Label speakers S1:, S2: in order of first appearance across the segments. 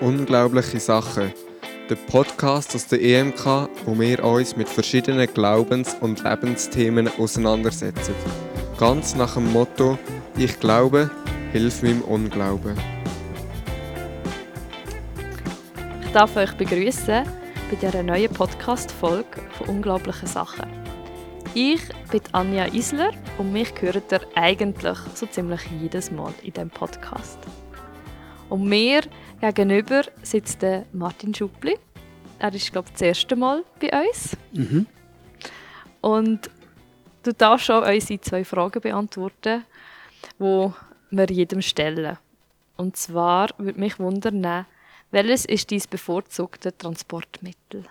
S1: Unglaubliche Sachen. Der Podcast aus der EMK, wo wir uns mit verschiedenen Glaubens- und Lebensthemen auseinandersetzen. Ganz nach dem Motto: Ich glaube, hilf meinem Unglauben.
S2: Ich darf euch begrüßen bei dieser neuen Podcast-Folge von Unglaublichen Sachen. Ich bin Anja Isler und mich hört ihr eigentlich so ziemlich jedes Mal in diesem Podcast. Und mir gegenüber sitzt der Martin Schupli. Er ist, glaube ich, das erste Mal bei uns.
S3: Mhm.
S2: Und du darfst schon unsere zwei Fragen beantworten, die wir jedem stellen. Und zwar würde mich wundern, welches ist dein bevorzugte Transportmittel?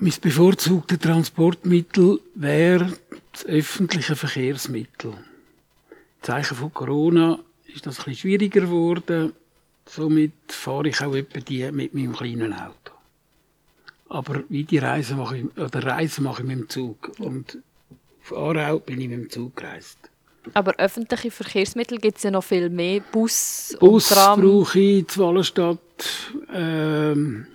S3: Mein bevorzugtes Transportmittel wäre das öffentliche Verkehrsmittel. Im Zeichen von Corona ist das ein bisschen schwieriger geworden. Somit fahre ich auch etwa die mit meinem kleinen Auto. Aber wie die Reise mache ich, oder Reise mache ich mit dem Zug. Und auf Aarau bin ich mit dem Zug gereist.
S2: Aber öffentliche Verkehrsmittel gibt es ja noch viel mehr. Bus,
S3: Bus
S2: und Tram.
S3: brauche ich, die Wallenstadt ähm,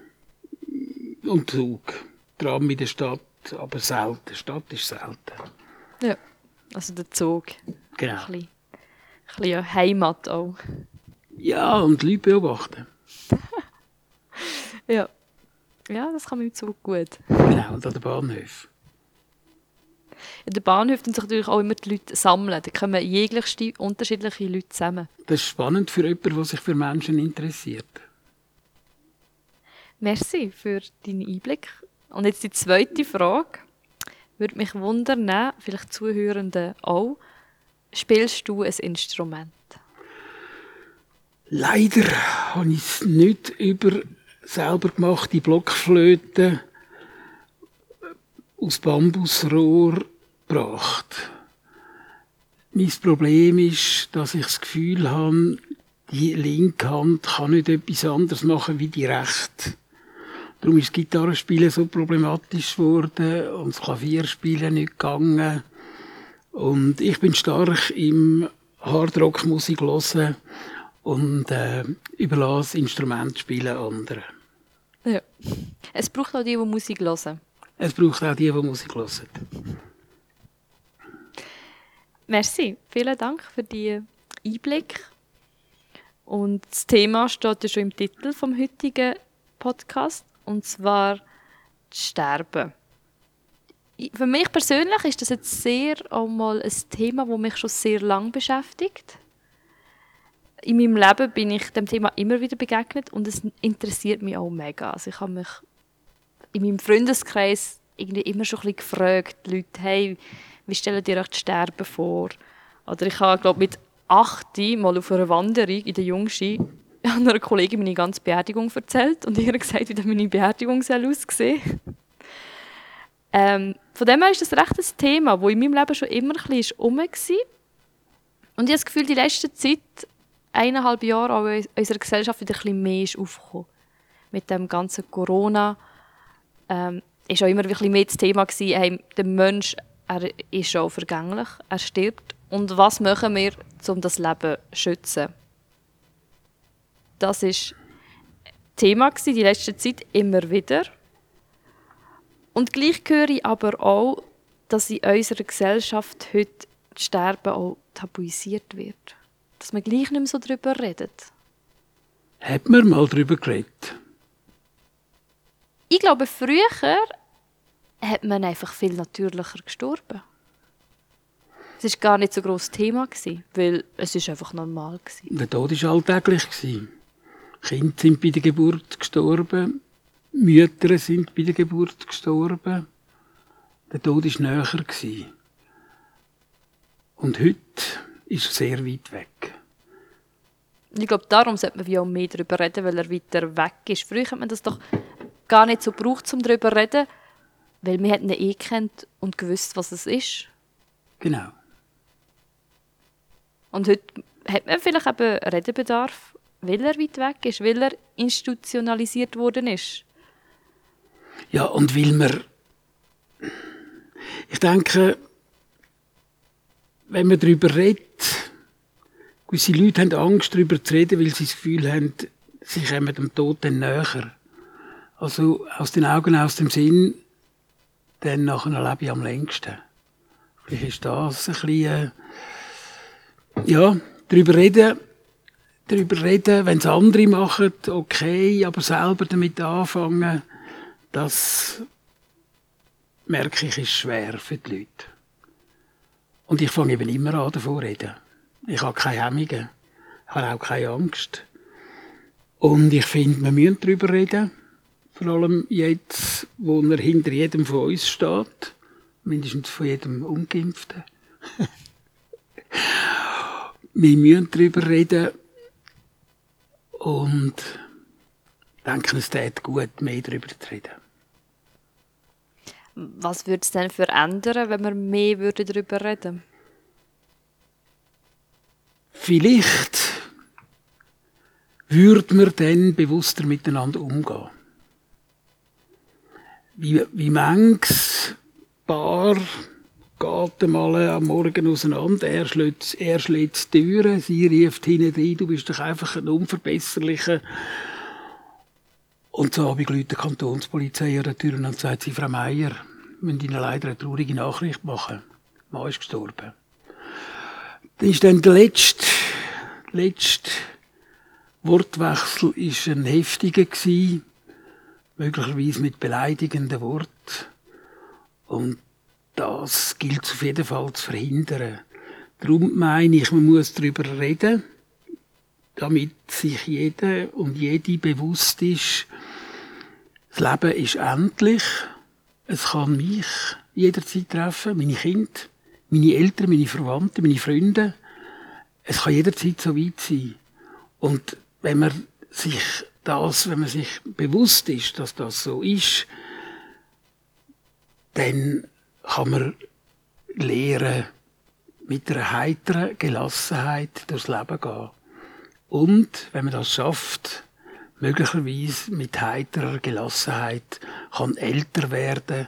S3: und Zug. Tram in der Stadt, aber selten. Stadt ist selten.
S2: Ja, also der Zug.
S3: Genau.
S2: Ein bisschen, bisschen Heimat auch.
S3: Ja, und die Leute beobachten.
S2: Ja. ja, das kann man im Zug gut.
S3: Genau, und an den Bahnhöfen.
S2: In den Bahnhöfen sich natürlich auch immer die Leute sammeln. Da kommen jeglichste unterschiedliche Leute zusammen.
S3: Das ist spannend für jemanden, der sich für Menschen interessiert.
S2: Merci für deinen Einblick. Und jetzt die zweite Frage. Würde mich wundern, vielleicht Zuhörende auch, spielst du ein Instrument?
S3: Leider habe ich es nicht über selber gemachte Blockflöte aus Bambusrohr gebracht. Mein Problem ist, dass ich das Gefühl habe, die linke Hand kann nicht etwas anderes machen wie die rechte. Darum ist das Gitarrespielen so problematisch geworden und das Klavierspielen nicht gegangen. Und ich bin stark im Hardrock-Musik hören und äh, überlasse Instrumentspielen anderen.
S2: Ja. Es braucht auch die, die Musik hören.
S3: Es braucht auch die, die Musik hören.
S2: Merci, vielen Dank für die Einblick. Und das Thema steht ja schon im Titel vom heutigen Podcast, und zwar Sterben. Für mich persönlich ist das jetzt sehr auch mal ein Thema, das mich schon sehr lange beschäftigt. In meinem Leben bin ich dem Thema immer wieder begegnet und es interessiert mich auch mega. Also ich habe mich in meinem Freundeskreis irgendwie immer schon ein bisschen gefragt, die Leute, hey, wie stellen dir euch das Sterben vor? Oder ich habe, glaube mit 8 mal auf einer Wanderung in der Jungski einer Kollegin meine ganze Beerdigung erzählt und ihr gesagt, wie meine Beerdigung soll aussehen ähm, Von dem her ist das recht ein Thema, das in meinem Leben schon immer ein bisschen rum war. Und ich habe das Gefühl, die letzte Zeit, eineinhalb Jahre, auch in unserer Gesellschaft wieder ein bisschen mehr ist aufgekommen. Mit dem ganzen Corona ähm, auch immer ein bisschen mehr das Thema gewesen, hey, der Mensch, er ist schon vergänglich, er stirbt. Und was machen wir, um das Leben zu schützen? Das ist Thema gewesen, die letzte Zeit immer wieder. Und gleich höre ich aber auch, dass in unserer Gesellschaft heute das Sterben auch tabuisiert wird. Dass man gleich nicht mehr so darüber redet.
S3: Hat man mal darüber geredet?
S2: Ich glaube, früher hat man einfach viel natürlicher gestorben. Es war gar nicht so ein grosses Thema, weil es ist einfach normal war.
S3: Der Tod war alltäglich. Kinder sind bei der Geburt gestorben. Mütter sind bei der Geburt gestorben. Der Tod war näher. gewesen. Und heute ist er sehr weit weg.
S2: Ich glaube, darum sollte man auch mehr darüber reden, weil er weiter weg ist. Früher hat man das doch gar nicht so gebraucht, um darüber zu reden, weil wir ihn eh kennt und gewusst, was es ist.
S3: Genau.
S2: Und heute hat man vielleicht eben Redebedarf, weil er weit weg ist, weil er institutionalisiert worden ist.
S3: Ja, und weil man. Ich denke, wenn man darüber redet, Gewisse Leute haben Angst, darüber zu reden, weil sie das Gefühl haben, sie kommen dem Tod dann näher. Also aus den Augen, aus dem Sinn, dann nachher lebe ich am längsten. Vielleicht ist das ein bisschen, äh, ja, darüber reden, darüber reden, wenn es andere machen, okay, aber selber damit anfangen, das merke ich, ist schwer für die Leute. Und ich fange eben immer an, davon zu reden. Ich habe keine Hemmungen, habe auch keine Angst. Und ich finde, wir müssen darüber reden. Vor allem jetzt, wo er hinter jedem von uns steht. Mindestens von jedem Ungeimpften. wir müssen darüber reden. Und denken, es tät gut, mehr darüber zu reden.
S2: Was würde es denn verändern, wenn wir mehr darüber reden würden?
S3: Vielleicht würde man dann bewusster miteinander umgehen. Wie, wie manches Paar geht einmal am Morgen auseinander, er schlägt, er schlägt die Türen, sie rief hinten rein, du bist doch einfach ein Unverbesserlicher. Und so habe ich Leute der Kantonspolizei an der Tür und sagt sie, Frau Meier, wir müssen Ihnen leider eine traurige Nachricht machen. Mann ist gestorben. Dann ist dann der letzte, letzte Wortwechsel ist ein heftiger gewesen, möglicherweise mit beleidigenden Worten. Und das gilt auf jeden Fall zu verhindern. Darum meine ich, man muss darüber reden, damit sich jeder und jede bewusst ist, das Leben ist endlich. Es kann mich jederzeit treffen, meine Kinder, meine Eltern, meine Verwandten, meine Freunde. Es kann jederzeit so weit sein. Und wenn man sich das, wenn man sich bewusst ist, dass das so ist, dann kann man lernen, mit einer heiteren Gelassenheit durchs Leben gehen. Und, wenn man das schafft, möglicherweise mit heiterer Gelassenheit kann älter werden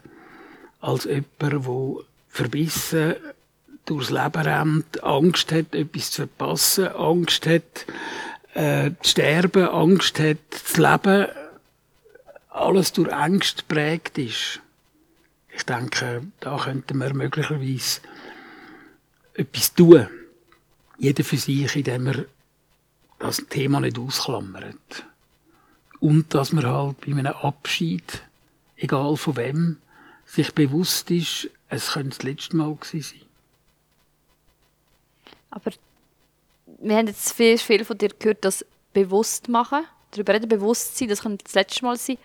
S3: als jemand, der verbissen durchs Leben rennt, Angst hat, etwas zu verpassen, Angst hat, äh, zu sterben, Angst hat, das Leben alles durch Angst prägt ist. Ich denke, da könnten wir möglicherweise etwas tun. Jeder für sich, indem er das Thema nicht ausklammert. Und dass man halt bei einem Abschied, egal von wem, sich bewusst ist, es könnte das letzte Mal gewesen sein.
S2: Aber wir haben jetzt viel, viel von dir gehört, das bewusst machen, darüber reden, bewusst sein, das könnte das letzte Mal sein.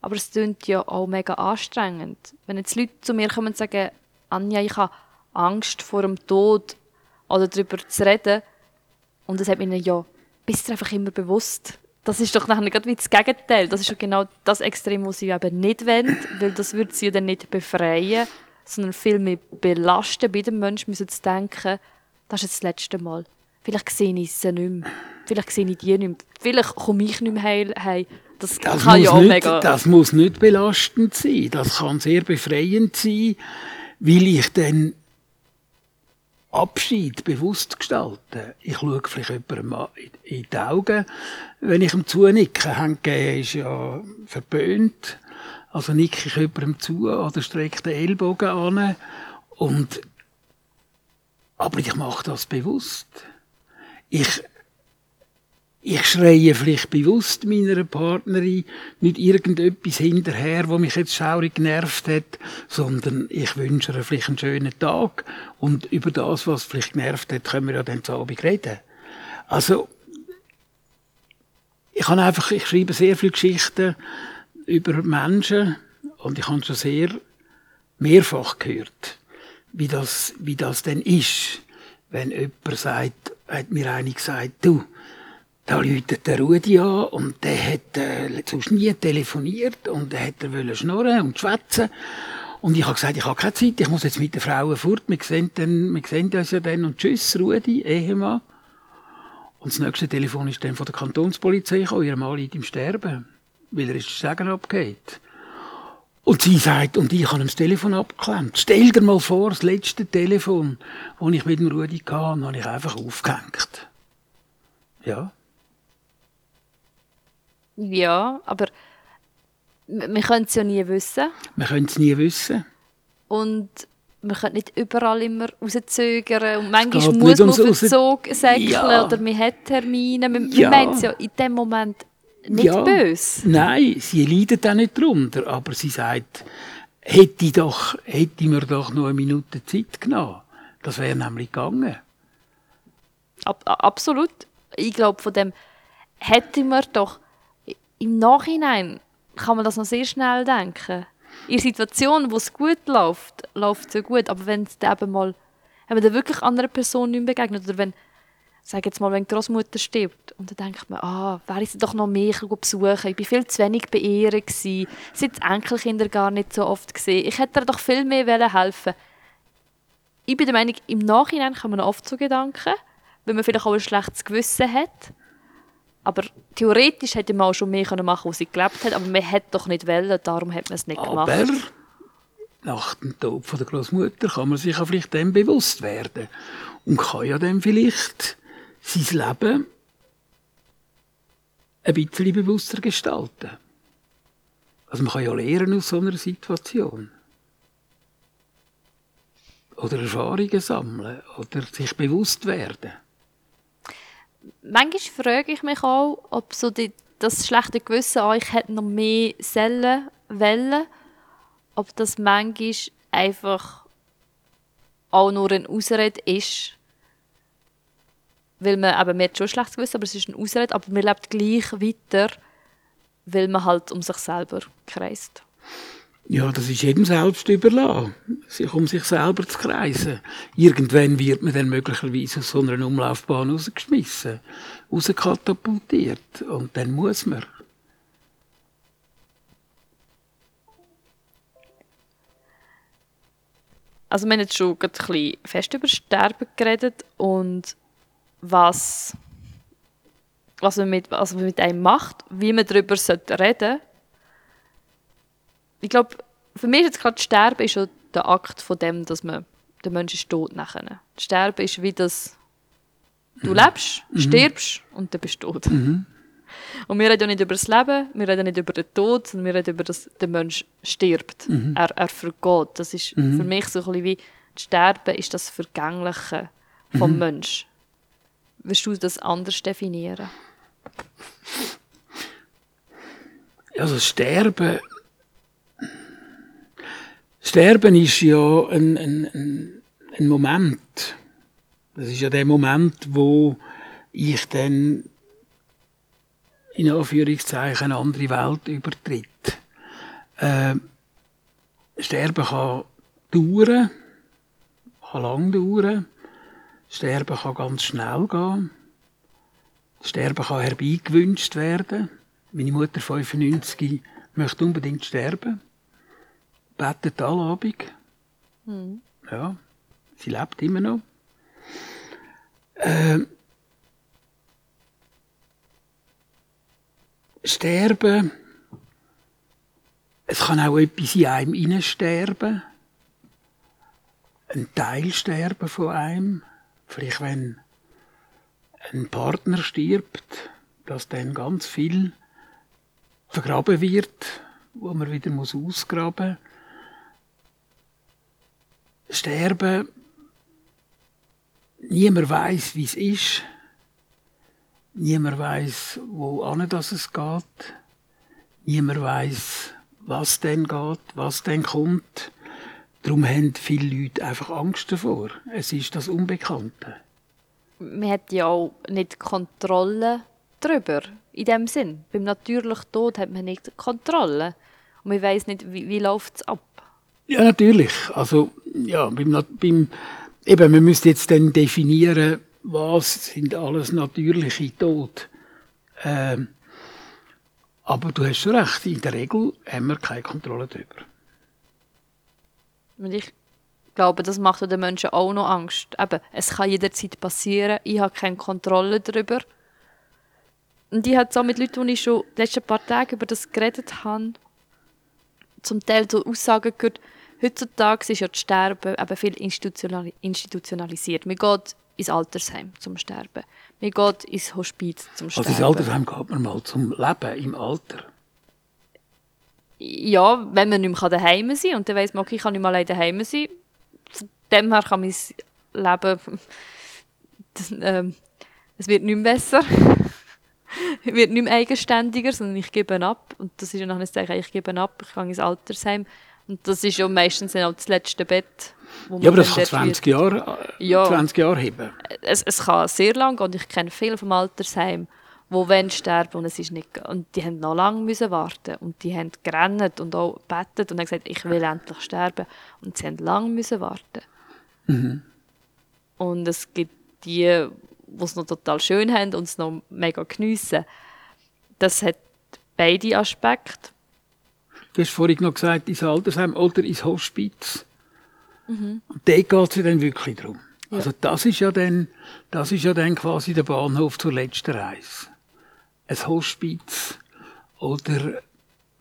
S2: Aber es klingt ja auch mega anstrengend. Wenn jetzt Leute zu mir kommen und sagen, Anja, ich habe Angst vor dem Tod oder darüber zu reden, und das hat mir ja, bist du einfach immer bewusst. Das ist doch nachher gerade wie das Gegenteil. Das ist ja genau das Extrem, was sie eben nicht wollen, weil das würde sie dann nicht befreien, sondern viel mehr belasten. Bei dem Menschen müssen zu denken, das ist jetzt das letzte Mal. Vielleicht sehe ich sie nicht mehr. Vielleicht sehe ich die nicht mehr. Vielleicht komme ich nicht mehr heil. Das,
S3: das kann ja auch nicht, mega... Das muss nicht belastend sein. Das kann sehr befreiend sein, weil ich dann Abschied bewusst gestalten. Ich schaue vielleicht jemandem in die Augen, wenn ich ihm zunicke. Handgeben ist ja verböhnt. Also nicke ich jemandem zu oder strecke den Ellbogen an. Und, aber ich mache das bewusst. Ich ich schreie vielleicht bewusst meiner Partnerin nicht irgendetwas hinterher, wo mich jetzt schaurig genervt hat, sondern ich wünsche ihr vielleicht einen schönen Tag und über das, was vielleicht genervt hat, können wir ja dann zu Abend reden. Also, ich habe einfach, ich schreibe sehr viele Geschichten über Menschen und ich habe schon sehr mehrfach gehört, wie das, wie das denn ist, wenn jemand sagt, hat mir einer gesagt, du, da läutet der Rudi an und der hat äh, sonst nie telefoniert und der hat er schnurren und schwätzen. Und ich habe gesagt, ich habe keine Zeit, ich muss jetzt mit den Frauen fort, wir sehen, dann, wir sehen uns ja dann und tschüss, Rudi, Ehemann. Und das nächste Telefon ist dann von der Kantonspolizei gekommen, ihr Mann liegt im Sterben, weil er ist Segen abgeht. Und sie sagt, und ich habe ihm das Telefon abgeklemmt. Stell dir mal vor, das letzte Telefon, das ich mit dem Rudi hatte, habe ich einfach aufgehängt. Ja.
S2: Ja, aber wir können es ja nie wissen.
S3: Wir können es nie wissen.
S2: Und man kann nicht überall immer rauszögern. Und manchmal muss man auf den Zug säckeln
S3: Ja.
S2: oder man hat Termine. Man,
S3: Ja.
S2: man meint es ja in dem Moment nicht
S3: Ja.
S2: böse.
S3: Nein, sie leidet auch nicht darunter, aber sie sagt, hätte, ich doch, hätte mir doch noch eine Minute Zeit genommen. Das wäre nämlich gegangen.
S2: Ab, absolut. Ich glaube, von dem hätte man doch im Nachhinein kann man das noch sehr schnell denken. In der Situation, wo es gut läuft, läuft es ja gut. Aber wenn es dann eben mal, wenn man dann wirklich anderen Personen nicht begegnet oder wenn, sag jetzt mal, wenn die Großmutter stirbt und dann denkt man, ah, wäre ich sie doch noch mehr besuchen. Ich bin viel zu wenig bei ihr gewesen. Sie die Enkelkinder gar nicht so oft gesehen. Ich hätte ihr doch viel mehr helfen. Ich bin der Meinung, im Nachhinein kann man oft so Gedanken, wenn man vielleicht auch ein schlechtes Gewissen hat. Aber theoretisch hätte man auch schon mehr können machen, als sie gelebt hat. Aber man hätte doch nicht wollen, darum hat man es nicht
S3: Aber
S2: gemacht.
S3: nach dem Tod von der Großmutter kann man sich ja vielleicht dem bewusst werden und kann ja dann vielleicht sein Leben ein bisschen bewusster gestalten. Also man kann ja lernen aus so einer Situation. Oder Erfahrungen sammeln oder sich bewusst werden.
S2: Manchmal frage ich mich auch, ob so die, das schlechte Gewissen an ich hätte noch mehr Zellen wollen, ob das manchmal einfach auch nur ein Ausrede ist. Weil man, eben, man hat schon ein schlechtes Gewissen, aber es ist ein Ausrede, aber man lebt gleich weiter, weil man halt um sich selber kreist.
S3: Ja, das ist jedem selbst überlassen, sich um sich selber zu kreisen. Irgendwann wird man dann möglicherweise aus so einer Umlaufbahn rausgeschmissen, rauskatapultiert. Und dann muss man.
S2: Also wir haben jetzt schon gerade ein bisschen fest über Sterben geredet und was, was, man mit, man mit einem macht, wie man darüber reden sollte. Ich glaube, für mich ist jetzt gerade Sterben ist schon der Akt von dem, dass man, der Mensch ist tot nachher. Sterben ist wie das, du lebst, stirbst und dann bist du tot. Und wir reden ja nicht über das Leben, wir reden nicht über den Tod, sondern wir reden über das, der Mensch stirbt. Er, er vergeht. Das ist für mich so ein bisschen wie, das Sterben ist das Vergängliche vom Mensch. Willst du das anders definieren?
S3: Also Sterben. Sterben ist ja ein, ein, ein, Moment. Das ist ja der Moment, wo ich dann in Anführungszeichen eine andere Welt übertritt. Ähm, Sterben kann dauern, kann lang dauern. Sterben kann ganz schnell gehen. Sterben kann herbeigewünscht werden. Meine Mutter, 95, möchte unbedingt sterben. Betet alle Abend. Ja, sie lebt immer noch. Ähm, sterben. Es kann auch etwas in einem hineinsterben. Ein Teil sterben von einem. Vielleicht wenn ein Partner stirbt, dass dann ganz viel vergraben wird, wo man wieder muss ausgraben muss. Sterben. Niemand weiß, wie es ist. Niemand weiß, wo an das es geht. Niemand weiß, was denn geht, was denn kommt. Darum haben viele Leute einfach Angst davor. Es ist das Unbekannte.
S2: Man hat ja auch nicht Kontrolle darüber. In dem Sinn. Beim natürlichen Tod hat man nicht Kontrolle. Und man weiß nicht, wie, wie läuft es ab.
S3: Ja, natürlich. Also, ja, beim, beim, eben, man müsste jetzt dann definieren, was sind alles natürliche Tod. Ähm, aber du hast schon recht, in der Regel haben wir keine Kontrolle darüber.
S2: Und ich glaube, das macht den Menschen auch noch Angst. Eben, es kann jederzeit passieren, ich habe keine Kontrolle darüber. Und ich habe so mit Leuten, die ich schon die letzten paar Tage über das geredet habe, zum Teil so Aussagen gehört, heutzutage ist ja das Sterben eben viel institutionali- institutionalisiert. Man geht ins Altersheim zum Sterben. Man geht ins Hospiz zum Sterben.
S3: Also ins Altersheim geht man mal zum Leben im Alter.
S2: Ja, wenn man nicht mehr daheim sein kann und dann weiss man, okay, ich kann nicht mal alleine daheim sein. Von dem her kann mein Leben... Das, ähm, es wird nicht mehr besser. es wird nicht mehr eigenständiger, sondern ich gebe ab. Und das ist ja nachher das Zeichen, ich gebe ab, ich gehe ins Altersheim. Und das ist ja meistens dann auch das letzte Bett. Wo
S3: Ja, aber das kann
S2: dort
S3: 20 Jahre, äh,
S2: Ja.
S3: 20 Jahre heben.
S2: es, es kann sehr lang gehen und ich kenne viele vom Altersheim, die wollen sterben und es ist nicht und die haben noch lange müssen warten und die haben gerannt und auch bettet und haben gesagt, ich will endlich sterben und sie haben lange müssen warten. Und es gibt die, die es noch total schön haben und es noch mega geniessen. Das hat beide Aspekte.
S3: Du hast vorhin noch gesagt, ins Altersheim oder ins Hospiz.
S2: Mhm.
S3: Und dort geht es ja dann wirklich darum. Also das ist ja dann, das ist ja dann quasi der Bahnhof zur letzten Reise. Ein Hospiz oder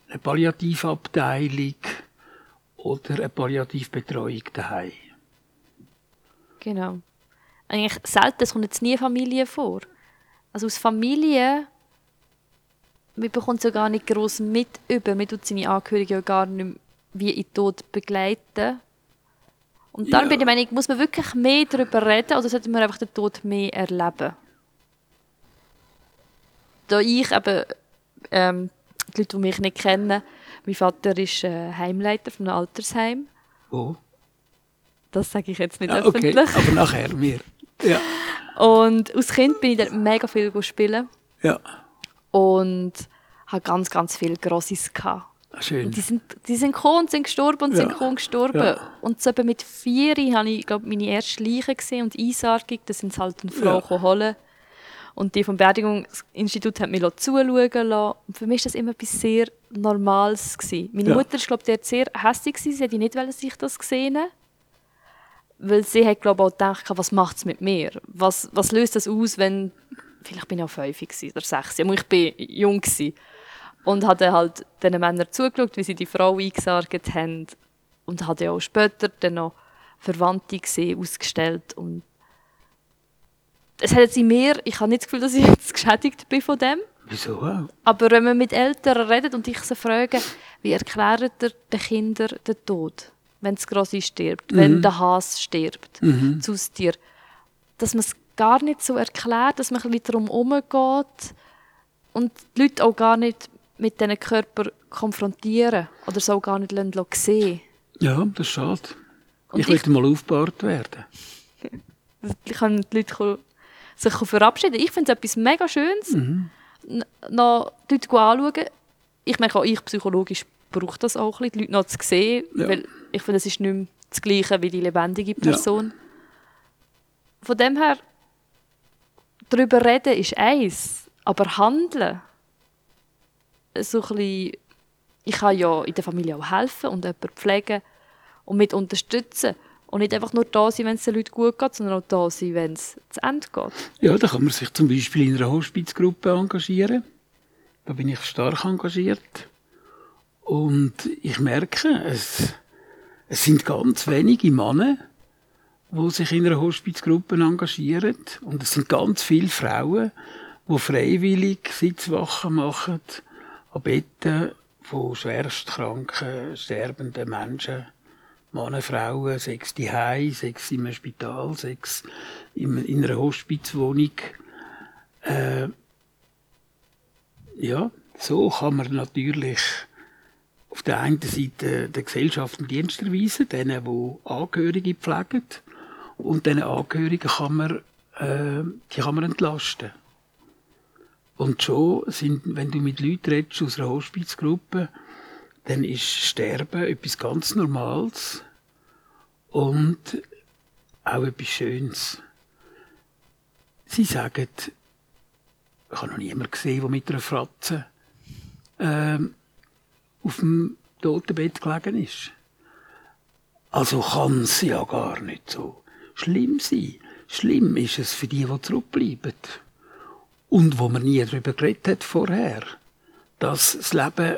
S3: eine Palliativabteilung oder eine Palliativbetreuung daheim.
S2: Genau. Eigentlich selten, es kommt jetzt nie Familie vor. Also aus Familie, man bekommt es ja gar nicht gross mit über. Man tut seine Angehörigen ja gar nicht mehr wie in den Tod begleiten. Und dann
S3: Ja.
S2: bin ich Meinung, muss man wirklich mehr darüber reden oder sollte man einfach den Tod mehr erleben? Da ich eben, ähm, die Leute, die mich nicht kennen, mein Vater ist äh, Heimleiter von einem Altersheim.
S3: Oh.
S2: Das sage ich jetzt nicht
S3: okay,
S2: öffentlich.
S3: aber nachher mir. Ja,
S2: Und als Kind bin ich dort mega viel spielen
S3: ja,
S2: und habe ganz, ganz viele Grossis gehabt.
S3: schön.
S2: Und die sind, die sind gekommen und sind gestorben und
S3: Ja.
S2: sind gekommen und gestorben.
S3: Ja.
S2: Und so mit vier habe ich, glaube meine erste Leiche gesehen und Einsargung. Da sind sie halt eine Frau
S3: Ja.
S2: holen. Und die vom Beerdigungsinstitut hat mich zuschauen lassen. Und für mich war das immer etwas sehr Normales. Gewesen. Meine
S3: Ja.
S2: Mutter war, glaube ich, sehr hässlich. Sie hätte nicht dass ich das gesehen Weil sie hat, glaube ich, auch gedacht, was macht es mit mir? Was, was löst das aus, wenn... Vielleicht bin ich auch fünf oder sechs. Aber ich war jung. Gewesen. Und habe dann halt diesen Männern zugeschaut, wie sie die Frau eingesargt haben. Und habe auch später dann noch Verwandte gesehen, ausgestellt. Und es hat jetzt in mir, ich habe nicht das Gefühl, dass ich jetzt geschädigt bin von dem.
S3: Wieso auch?
S2: Aber wenn man mit Eltern redet und ich sie frage, wie erklärt ihr den Kindern den Tod, wenn das Grossi stirbt, wenn der Hase stirbt, das Haustier, dass man es gar nicht so erklärt, dass man ein bisschen darum herumgeht und die Leute auch gar nicht mit diesen Körper konfrontieren oder so gar nicht lassen sehen
S3: Ja, das ist schade.
S2: Und
S3: ich
S2: ich-
S3: wollte mal aufgebaut werden.
S2: Ich kann die Leute sich verabschieden. Ich finde es etwas mega Schönes. N- Noch die Leute anschauen. Ich merke auch, ich psychologisch brauche das auch ein bisschen, die Leute noch zu sehen.
S3: Ja.
S2: Weil ich finde, es ist nicht mehr das Gleiche wie die lebendige Person. Von dem her, darüber reden ist eins. Aber handeln, so bisschen, ich kann ja in der Familie auch helfen und jemanden pflegen und mit unterstützen. Und nicht einfach nur da sein, wenn es den Leuten gut geht, sondern auch da sein, wenn es zu Ende geht.
S3: Ja, da kann man sich zum Beispiel in einer Hospizgruppe engagieren. Da bin ich stark engagiert. Und ich merke, es, es sind ganz wenige Männer, die sich in einer Hospizgruppe engagieren. Und es sind ganz viele Frauen, die freiwillig Sitzwachen machen an Betten von schwerstkranken, sterbenden Menschen. Männer, Frauen, sechs die sechs im Spital, sechs in, in einer Hospizwohnung. Äh, ja, so kann man natürlich auf der einen Seite der Gesellschaft Dienst erweisen, denen, die Angehörige pflegen, und diesen Angehörigen kann man, äh, die kann man entlasten. Und schon sind, wenn du mit Leuten redest aus einer Hospizgruppe, dann ist Sterben etwas ganz Normales und auch etwas Schönes. Sie sagen, ich habe noch niemanden gesehen, der mit einer Fratze ähm, auf dem Totenbett gelegen ist. Also kann es ja gar nicht so schlimm sein. Schlimm ist es für die, die zurückbleiben. Und wo man nie darüber geredet hat vorher. Dass das Leben,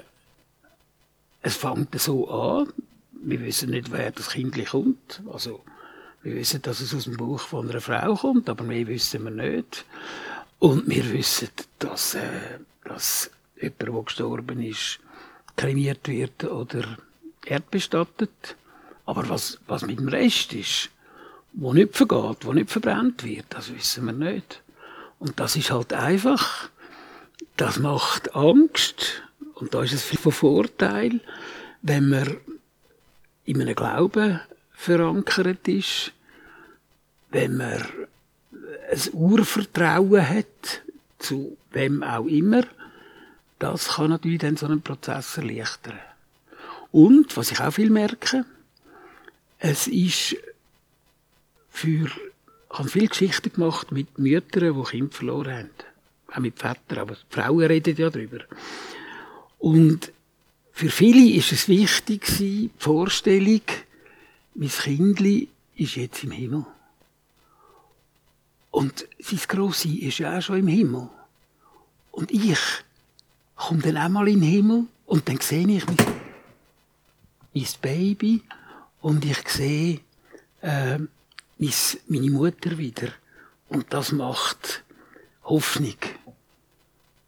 S3: es fängt so an, wir wissen nicht, wer das Kind kommt. Also, Wir wissen, dass es aus dem Buch von einer Frau kommt, aber mehr wissen wir nicht. Und wir wissen, dass, äh, dass jemand, der gestorben ist, kremiert wird oder erdbestattet. Aber was, was mit dem Rest ist, wo nicht vergeht, wo nicht verbrannt wird, das wissen wir nicht. Und das ist halt einfach, das macht Angst. Und da ist es viel von Vorteil, wenn man in einem Glauben verankert ist, wenn man ein Urvertrauen hat, zu wem auch immer, das kann natürlich dann so einen Prozess erleichtern. Und, was ich auch viel merke, es ist für, ich habe viel Geschichten gemacht mit Müttern, die Kinder verloren haben. Auch mit Vätern, aber Frauen reden ja darüber. Und für viele ist es wichtig die Vorstellung, mein Kindli ist jetzt im Himmel. Und sein Grossi ist ja auch schon im Himmel. Und ich komme dann auch mal in den Himmel und dann sehe ich mein, mein Baby und ich sehe äh, meine Mutter wieder. Und das macht Hoffnung.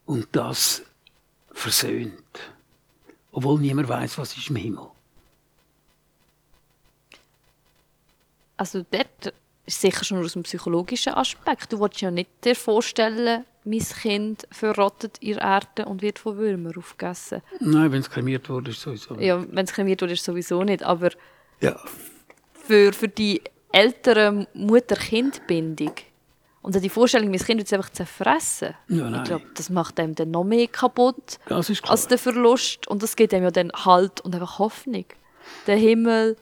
S3: Und das versöhnt. Obwohl niemand weiß, was ist im Himmel.
S2: Also dort ist sicher schon aus dem psychologischen Aspekt. Du willst ja nicht dir vorstellen, mein Kind verrottet der Erde und wird von Würmern aufgegessen.
S3: Nein, wenn es kremiert wurde, ist sowieso nicht.
S2: Ja, wenn es kremiert wurde, ist sowieso nicht. Aber
S3: Ja.
S2: für, für die ältere Mutter-Kind-Bindung und die Vorstellung, mein Kind wird einfach zerfressen.
S3: Ja.
S2: Ich glaube, das macht einem dann noch mehr kaputt als der Verlust. Und das gibt einem ja dann Halt und einfach Hoffnung. Der Himmel,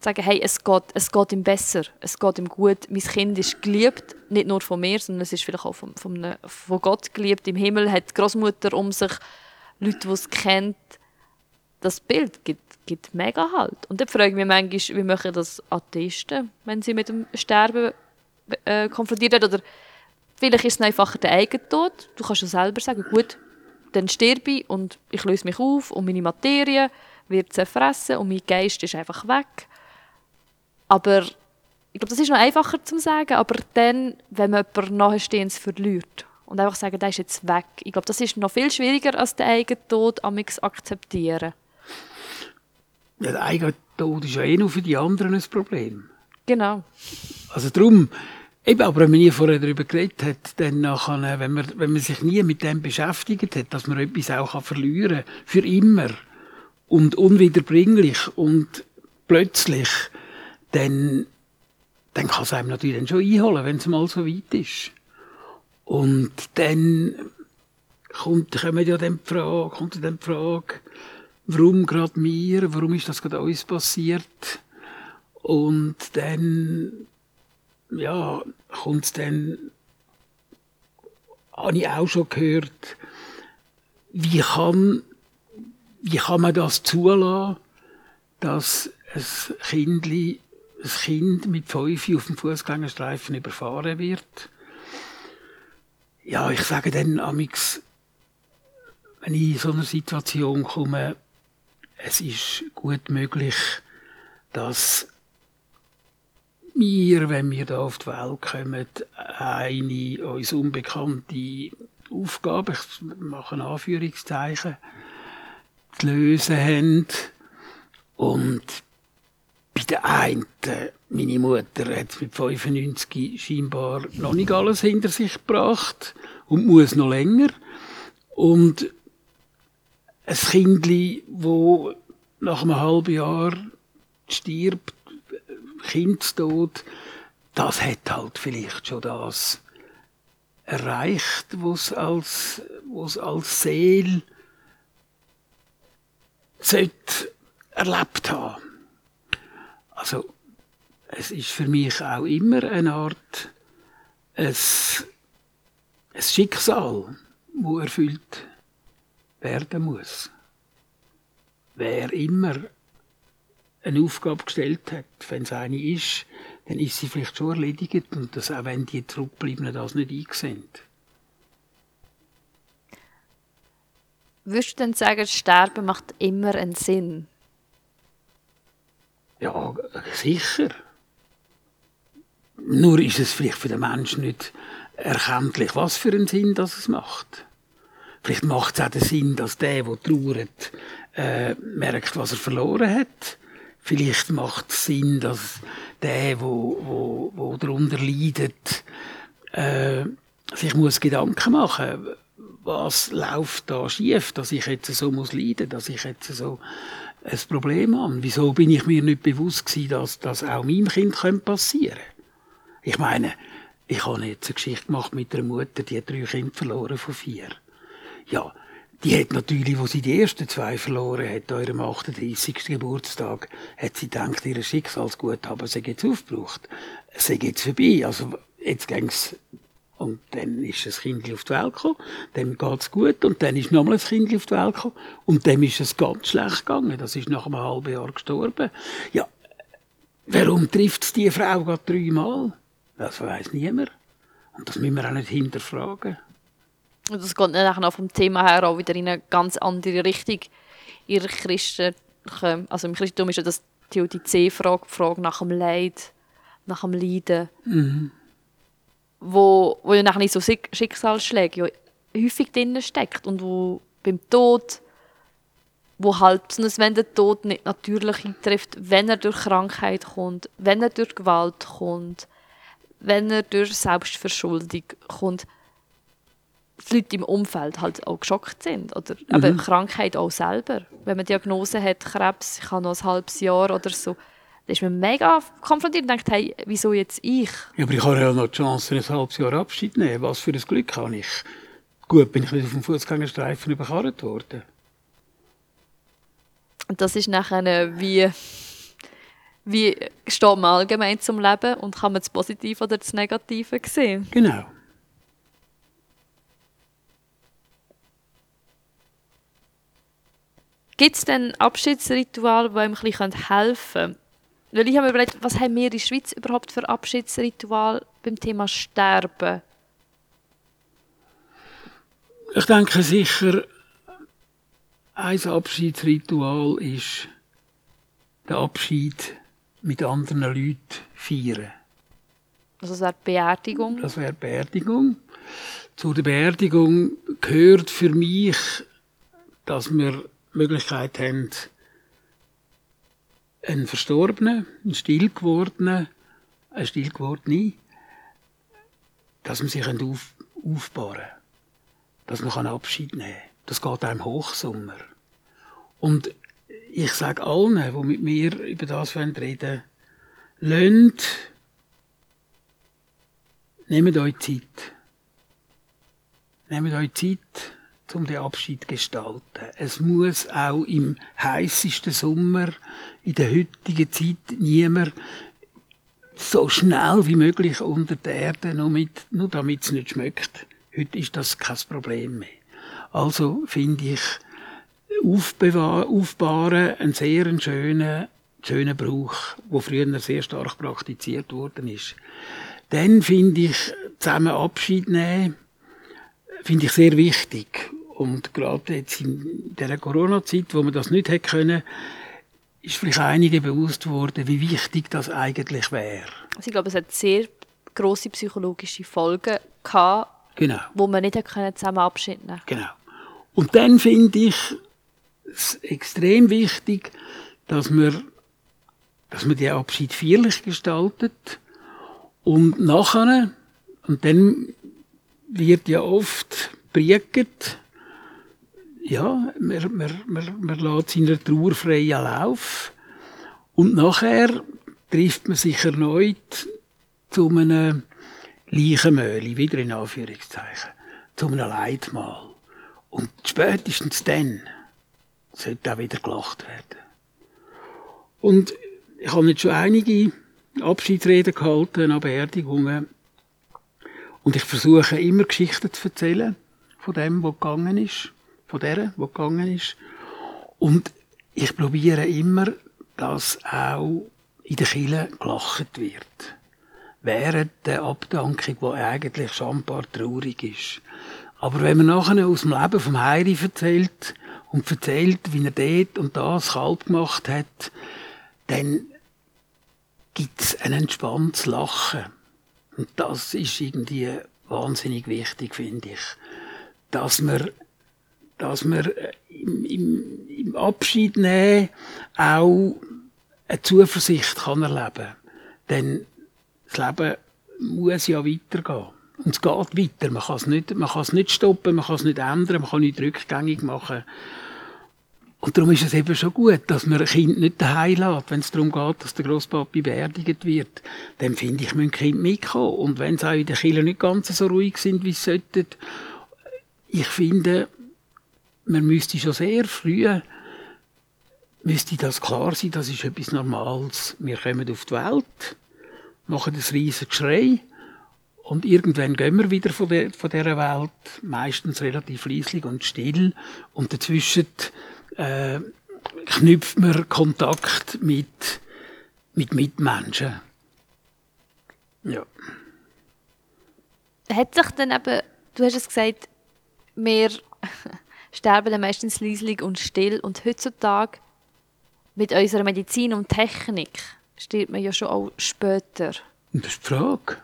S2: sagen, hey, es geht, es geht ihm besser, es geht ihm gut, mein Kind ist geliebt, nicht nur von mir, sondern es ist vielleicht auch von, von, von Gott geliebt. Im Himmel hat die Großmutter um sich Leute, die es kennt. Das Bild gibt, gibt mega Halt. Und dann frage ich mich manchmal, wie machen das Atheisten, wenn sie mit dem Sterben äh, konfrontiert werden? Oder vielleicht ist es einfacher der Eigentod. Du kannst ja selber sagen, gut, dann sterbe ich und ich löse mich auf und meine Materie wird zerfressen und mein Geist ist einfach weg. Aber ich glaube, das ist noch einfacher zu sagen, aber dann, wenn man jemanden nahestehendes verliert und einfach sagen, der ist jetzt weg. Ich glaube, das ist noch viel schwieriger, als den eigenen Tod amix akzeptieren.
S3: Ja, der eigene Tod ist ja eh nur für die anderen ein Problem.
S2: Genau.
S3: Also darum, eben, aber wenn man nie vorher darüber geredet hat, dann nachher, wenn man, wenn man sich nie mit dem beschäftigt hat, dass man etwas auch kann verlieren kann, für immer und unwiederbringlich und plötzlich, dann, dann kann es einem natürlich dann schon einholen, wenn es mal so weit ist. Und dann kommt, kommt ja dann die Frage, kommt dann die Frage, warum gerade mir, warum ist das gerade uns passiert? Und dann, ja, kommt dann, habe ich auch schon gehört, wie kann, wie kann man das zulassen, dass ein Kindli, ein Kind mit fünf auf dem Fußgängerstreifen überfahren wird? Ja, ich sage dann amix, wenn ich in so eine Situation komme, es ist gut möglich, dass wir, wenn wir da auf die Welt kommen, eine uns unbekannte Aufgabe, ich mache ein Anführungszeichen, zu lösen haben. Und bei der einen, meine Mutter hat mit 95 scheinbar noch nicht alles hinter sich gebracht und muss noch länger. Und ein Kindli, wo nach einem halben Jahr stirbt, Kindstod, das hat halt vielleicht schon das erreicht, was als, was als sollte erlebt haben. Also, es ist für mich auch immer eine Art, ein, ein Schicksal, wo erfüllt werden muss. Wer immer eine Aufgabe gestellt hat, wenn es eine ist, dann ist sie vielleicht schon erledigt und das auch wenn die Zurückbleibenden das nicht einsehen.
S2: Würdest du denn sagen, Sterben macht immer einen Sinn?
S3: Ja, sicher. Nur ist es vielleicht für den Menschen nicht erkenntlich, was für einen Sinn das es macht. Vielleicht macht es auch den Sinn, dass der, der trauert, äh, merkt, was er verloren hat. Vielleicht macht es Sinn, dass der, wo, wo, wo darunter leidet, äh, sich muss Gedanken machen, was läuft da schief, dass ich jetzt so muss leiden, dass ich jetzt so ein Problem habe. Wieso bin ich mir nicht bewusst gewesen, dass das auch meinem Kind passieren könnte? Ich meine, ich habe jetzt eine Geschichte gemacht mit einer Mutter, die hat drei Kinder verloren von vier. Ja, die hat natürlich, wo sie die ersten zwei verloren hat, an ihrem 38. Geburtstag, hat sie gedacht, ihr Schicksalsguthaben sei jetzt aufgebraucht. Sei jetzt vorbei. Also, jetzt ging's und dann ist das Kind auf die Welt gekommen, dann geht's gut, und dann ist nochmal ein Kind auf die Welt gekommen, und dann ist es ganz schlecht gegangen. Das ist nach einem halben Jahr gestorben. Ja, warum trifft es die Frau gerade dreimal? Das weiß niemand. Und das müssen wir auch nicht hinterfragen.
S2: Und das geht dann vom Thema her auch wieder in eine ganz andere Richtung. In Christen, also im Christentum ist ja das die Frage, die Frage nach dem Leid, nach dem Leiden. Mhm. Wo, wo ja nachher nicht so Schicksalsschläge ja häufig drin steckt und wo beim Tod, wo halt, wenn der Tod nicht natürlich eintrifft, wenn er durch Krankheit kommt, wenn er durch Gewalt kommt, wenn er durch Selbstverschuldung kommt, die Leute im Umfeld halt auch geschockt sind. Oder mhm. eben Krankheit auch selber. Wenn man Diagnose hat, Krebs, ich habe noch ein halbes Jahr oder so, dann ist man mega konfrontiert und denkt, hey, wieso jetzt ich?
S3: Ja, aber ich habe ja noch die Chance, ein halbes Jahr Abschied zu nehmen. Was für ein Glück habe ich? Gut, bin ich nicht auf dem Fußgängerstreifen überkarrt worden.
S2: Und das ist nachher wie, wie steht man allgemein zum Leben und kann man das Positive oder das Negative sehen?
S3: Genau.
S2: Gibt es denn Abschiedsrituale, die einem ein bisschen helfen können? Weil ich habe mir überlegt, was haben wir in der Schweiz überhaupt für Abschiedsritual beim Thema Sterben?
S3: Ich denke sicher, ein Abschiedsritual ist der Abschied mit anderen Leuten feiern.
S2: Also das wäre Beerdigung?
S3: Das wäre Beerdigung. Zu der Beerdigung gehört für mich, dass wir Möglichkeit haben, einen Verstorbenen, einen Stillgewordenen, ein Stillgewordene, dass man sich auf, aufbauen kann. Dass man Abschied nehmen kann. Das geht einem Hochsommer. Und ich sage allen, die mit mir über das reden wollen, lasst, nehmt euch Zeit. Nehmt euch Zeit, um den Abschied zu gestalten. Es muss auch im heißesten Sommer, in der heutigen Zeit, niemand so schnell wie möglich unter der Erde, nur, nur damit es nicht schmeckt. Heute ist das kein Problem mehr. Also finde ich, aufbauen einen sehr schönen, schönen Brauch, der früher sehr stark praktiziert worden ist. Dann finde ich, zusammen Abschied nehmen, finde ich sehr wichtig. Und gerade jetzt in der Corona-Zeit, wo man das nicht hätte können, ist vielleicht einigen bewusst worden, wie wichtig das eigentlich wäre.
S2: Also ich glaube, es hat sehr große psychologische Folgen gehabt,
S3: genau.
S2: wo man nicht können zusammen Abschied nehmen
S3: Genau. Und dann finde ich es extrem wichtig, dass man, dass man den Abschied feierlich gestaltet und nachher, und dann wird ja oft priegt, ja, man, man, man, man lässt seiner Trauer freien Lauf. Und nachher trifft man sich erneut zu einem Leichenmöli, wieder in Anführungszeichen, zu einem Leidmal. Und spätestens dann sollte auch wieder gelacht werden. Und ich habe jetzt schon einige Abschiedsreden gehalten an Beerdigungen. Und ich versuche immer Geschichten zu erzählen von dem, was gegangen ist von der, die gegangen ist. Und ich probiere immer, dass auch in der Kirche gelacht wird. Während der Abdankung, die eigentlich schambar traurig ist. Aber wenn man nachher aus dem Leben vom Heiri erzählt und erzählt, wie er dort und das kalt gemacht hat, dann gibt es ein entspanntes Lachen. Und das ist irgendwie wahnsinnig wichtig, finde ich. Dass man, dass man äh, im, im, im Abschied nehmen auch eine Zuversicht kann erleben. Denn das Leben muss ja weitergehen. Und es geht weiter. Man kann es nicht, man kann es nicht stoppen, man kann es nicht ändern, man kann nicht rückgängig machen. Und darum ist es eben schon gut, dass man ein Kind nicht daheim lässt, wenn es darum geht, dass der Grosspapi beerdigt wird. Dann finde ich, müssen Kind mitkommen. Und wenn sie auch in den Kirche nicht ganz so ruhig sind, wie sie sollten, ich finde, man müsste schon sehr früh, müsste das klar sein, das ist etwas Normales. Wir kommen auf die Welt, machen das riesige Geschrei, und irgendwann gehen wir wieder von, der, von dieser Welt, meistens relativ leislich und still. Und dazwischen äh, knüpft man Kontakt mit, mit Mitmenschen. Ja.
S2: Hat sich dann eben, du hast es gesagt, wir sterben dann meistens leislich und still. Und heutzutage mit unserer Medizin und Technik stirbt man ja schon auch später.
S3: Und das ist die Frage.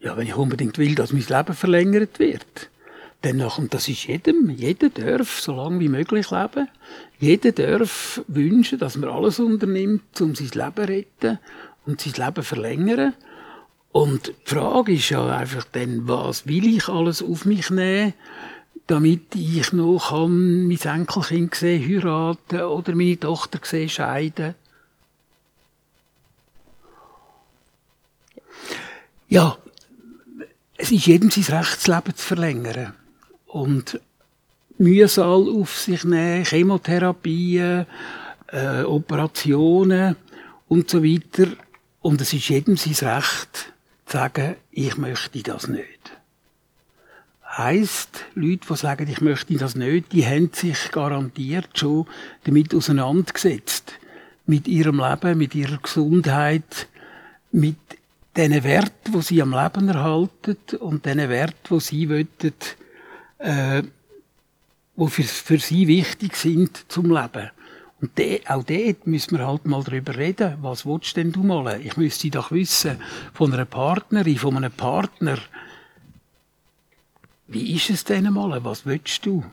S3: Ja, wenn ich unbedingt will, dass mein Leben verlängert wird, dann noch, und das ist jedem, jeder darf so lange wie möglich leben. Jeder darf wünschen, dass man alles unternimmt, um sein Leben zu retten und sein Leben zu verlängern. Und die Frage ist ja einfach dann, was will ich alles auf mich nehmen, damit ich noch kann mein Enkelkind sehen, heiraten oder meine Tochter sehen, scheiden. Ja, es ist jedem sein Recht, das Leben zu verlängern. Und Mühsal auf sich nehmen, Chemotherapien, äh, Operationen und so weiter. Und es ist jedem sein Recht, zu sagen, ich möchte das nicht. Heißt, Leute, die sagen, ich möchte das nicht, die haben sich garantiert schon damit auseinandergesetzt. Mit ihrem Leben, mit ihrer Gesundheit, mit den Wert, wo sie am Leben erhalten und den Wert, wo sie wollen, äh, wo für, für sie wichtig sind zum Leben. Und de, auch dort müssen wir halt mal drüber reden. Was willst denn du mal? Ich müsste doch wissen, von einer Partnerin, von einem Partner, wie ist es denn mal? Was willst du?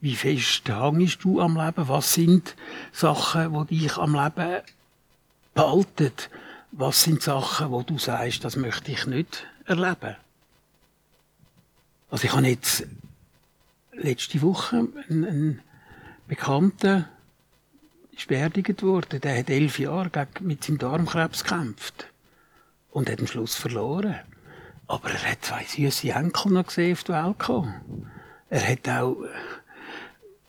S3: Wie fest hängst du am Leben? Was sind Sachen, die dich am Leben behalten? was sind Sachen, wo du sagst, das möchte ich nicht erleben? Also ich habe jetzt letzte Woche einen, einen Bekannten ist beerdigt worden. Der hat elf Jahre mit seinem Darmkrebs gekämpft und hat am Schluss verloren. Aber er hat zwei süße Enkel noch gesehen auf die Welt gekommen. Er hat auch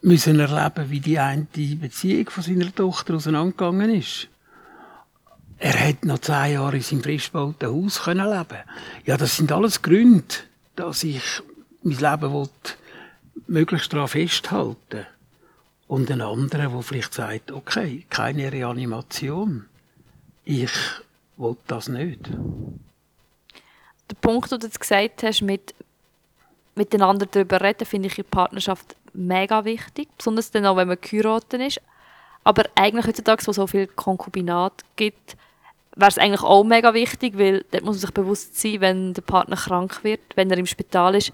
S3: müssen erleben, wie die eine Beziehung von seiner Tochter auseinandergegangen ist. Er hat noch zwei Jahre in seinem frisch gebauten Haus leben. Ja, das sind alles Gründe, dass ich mein Leben will, möglichst daran festhalten Und ein anderer, der vielleicht sagt, okay, keine Reanimation. Ich will das nicht.
S2: Der Punkt, den du jetzt gesagt hast, mit miteinander darüber reden, finde ich in Partnerschaft mega wichtig. Besonders dann auch, wenn man geheiratet ist. Aber eigentlich heutzutage, wo es so viel Konkubinat gibt, wäre es eigentlich auch mega wichtig, weil dort muss man sich bewusst sein, wenn der Partner krank wird, wenn er im Spital ist,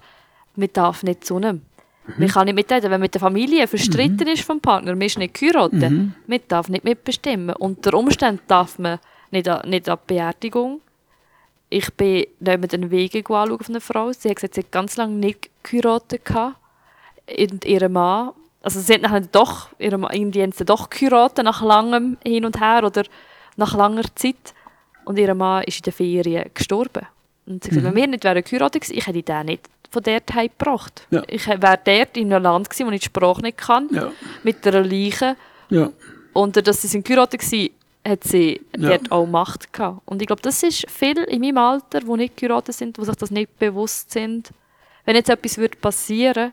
S2: man darf nicht zu ihm. Mhm. Man kann nicht mitreden, wenn mit der Familie verstritten mhm. ist vom Partner, man ist nicht geheiratet, mhm. man darf nicht mitbestimmen. Unter Umständen darf man nicht an, nicht an die Beerdigung. Ich bin nicht den Wege anschauen von einer Frau. Sie hat gesagt, sie hat ganz lange nicht geheiratet. Und ihr Mann, also sie hat nachher doch, ihre Mann, irgendwie haben sie doch geheiratet, nach langem Hin und Her oder nach langer Zeit. Und ihr Mann ist in der Ferien gestorben. Und sie mhm. gesagt, wenn wir nicht wären geheiratet ich hätte den nicht von dort heimgebracht. Ja. Ich wäre dort in einem Land gewesen, wo ich die Sprache nicht kann, ja. mit einer Leiche. Ja. Und dass sie geheiratet waren, hat sie ja. dort auch Macht gehabt. Und ich glaube, das ist viel in meinem Alter, die nicht geheiratet sind, die sich das nicht bewusst sind. Wenn jetzt etwas passieren würde,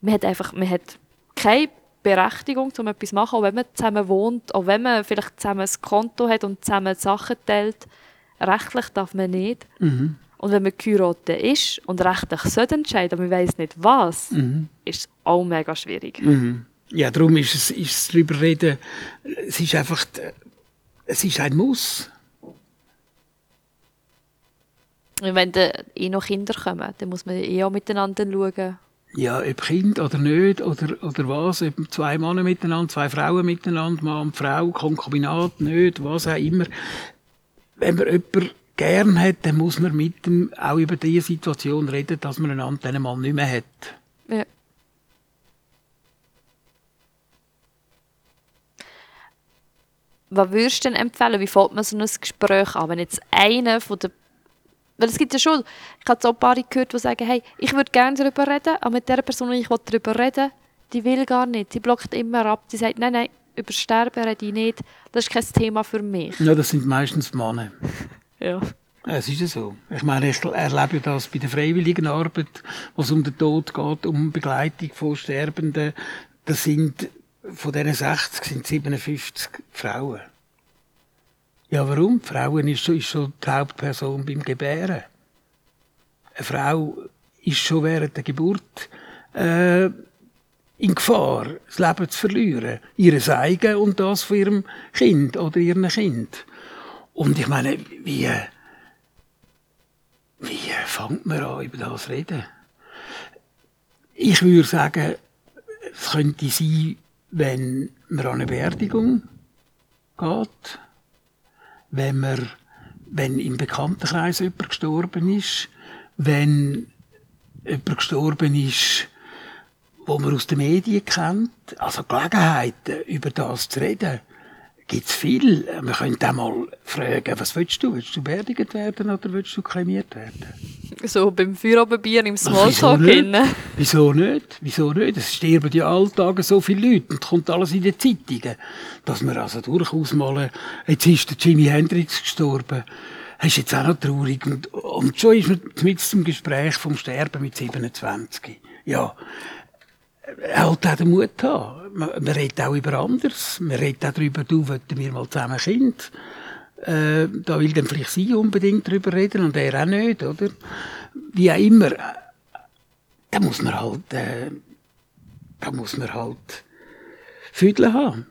S2: man hat einfach, man hat keine Berechtigung, um etwas zu machen, auch wenn man zusammen wohnt, auch wenn man vielleicht zusammen ein Konto hat und zusammen Sachen teilt. Rechtlich darf man nicht. Mhm. Und wenn man geheiratet ist und rechtlich sollte entscheiden, aber man weiß nicht was, mhm. ist es auch mega schwierig.
S3: Mhm. Ja, darum ist es, ist es darüber reden, es ist einfach, es ist ein Muss.
S2: Und wenn dann eh noch Kinder kommen, dann muss man eh auch miteinander schauen.
S3: Ja, ob Kind oder nicht, oder, oder was, ob zwei Männer miteinander, zwei Frauen miteinander, Mann und Frau, Konkubinat, nicht, was auch immer. Wenn man jemanden gern hat, dann muss man mit dem auch über diese Situation reden, dass man einander dann mal nicht mehr hat.
S2: Ja. Was würdest du denn empfehlen? Wie fängt man so ein Gespräch an? Wenn jetzt einer von der weil es gibt ja schon, ich habe so ein paar gehört, die sagen, hey, ich würde gerne darüber reden, aber mit der Person, die ich darüber reden die will gar nicht. Die blockt immer ab. Die sagt, nein, nein, über Sterben rede ich nicht. Das ist kein Thema für mich.
S3: Ja, das sind meistens Männer.
S2: Ja.
S3: Es ist ja so. Ich meine, ich erlebe das bei der freiwilligen Arbeit, wo es um den Tod geht, um Begleitung von Sterbenden. Das sind, von diesen 60 sind 57 Frauen. Ja, warum? Frauen ist schon, ist schon die Hauptperson beim Gebären. Eine Frau ist schon während der Geburt äh, in Gefahr, das Leben zu verlieren. Ihre Eigen und das von ihrem Kind oder ihrem Kind. Und ich meine, wie, wie fängt man an, über das zu reden? Ich würde sagen, es könnte sein, wenn man an eine Beerdigung geht, wenn man, wenn im Bekanntenkreis jemand gestorben ist, wenn jemand gestorben ist, wo man aus den Medien kennt, also Gelegenheiten, über das zu reden, gibt's viel. Man könnte auch mal fragen, was willst du? Willst du beerdigt werden oder willst du kremiert werden?
S2: So beim Feierabendbier im Smalltalk.
S3: Wieso. Wieso nicht? Wieso nicht? Es sterben ja alltage so viele Leute und kommt alles in den Zeitungen. Dass man also durchaus mal, äh, jetzt ist der Jimi Hendrix gestorben. Das ist jetzt auch noch traurig. Und, und schon ist man mit zum Gespräch vom Sterben mit 27. Ja. Er halt auch den Mut haben. Man, man redet auch über anderes. Man redet auch darüber, du, wollten wir mal zusammen Kind. Äh, da will dann vielleicht sie unbedingt drüber reden und er auch nicht, oder? Wie auch immer. Da muss man halt, äh, da muss man halt Füdle haben.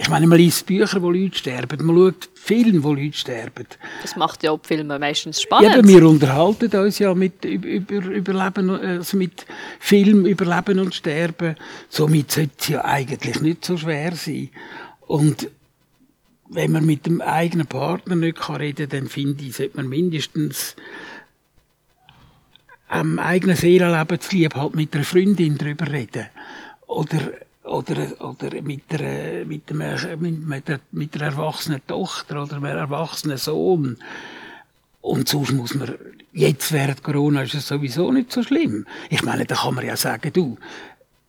S3: Ich meine, man liest Bücher, wo Leute sterben, man schaut Filme, wo Leute sterben.
S2: Das macht ja auch die Filme meistens
S3: Ja,
S2: spannend.
S3: aber wir unterhalten uns ja mit über, über, Überleben, also mit Film Überleben und Sterben. Somit sollte es ja eigentlich nicht so schwer sein. Und wenn man mit dem eigenen Partner nicht kann reden kann, dann finde ich, sollte man mindestens am eigenen Seelenleben zu lieb halt mit einer Freundin darüber reden. Oder, oder, oder mit, einer, mit, einem, mit, einer, mit einer erwachsenen Tochter oder einem erwachsenen Sohn. Und sonst muss man, jetzt während Corona ist es sowieso nicht so schlimm. Ich meine, da kann man ja sagen, du,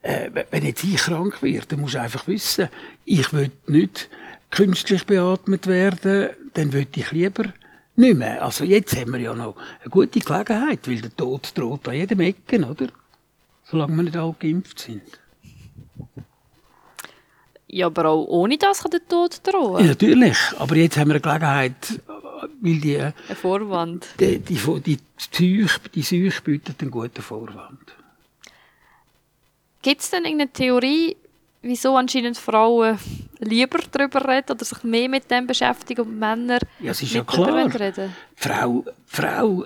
S3: äh, wenn jetzt ich krank werde, dann musst du einfach wissen, ich will nicht künstlich beatmet werden, dann will ich lieber nicht mehr. Also jetzt haben wir ja noch eine gute Gelegenheit, weil der Tod droht an jedem Ecken, oder? Solange wir nicht alle geimpft sind.
S2: Ja, aber auch ohne das kann der Tod drohen.
S3: Ja, natürlich. Aber jetzt haben wir eine Gelegenheit, weil die,
S2: Ein Vorwand.
S3: die, die, die, die Psyche, die Psyche bietet einen guten Vorwand.
S2: Gibt es denn irgendeine Theorie, wieso anscheinend Frauen lieber darüber reden oder sich mehr mit dem beschäftigen und Männer
S3: Ja, es ist ja klar.
S2: reden?
S3: Frau, Frau,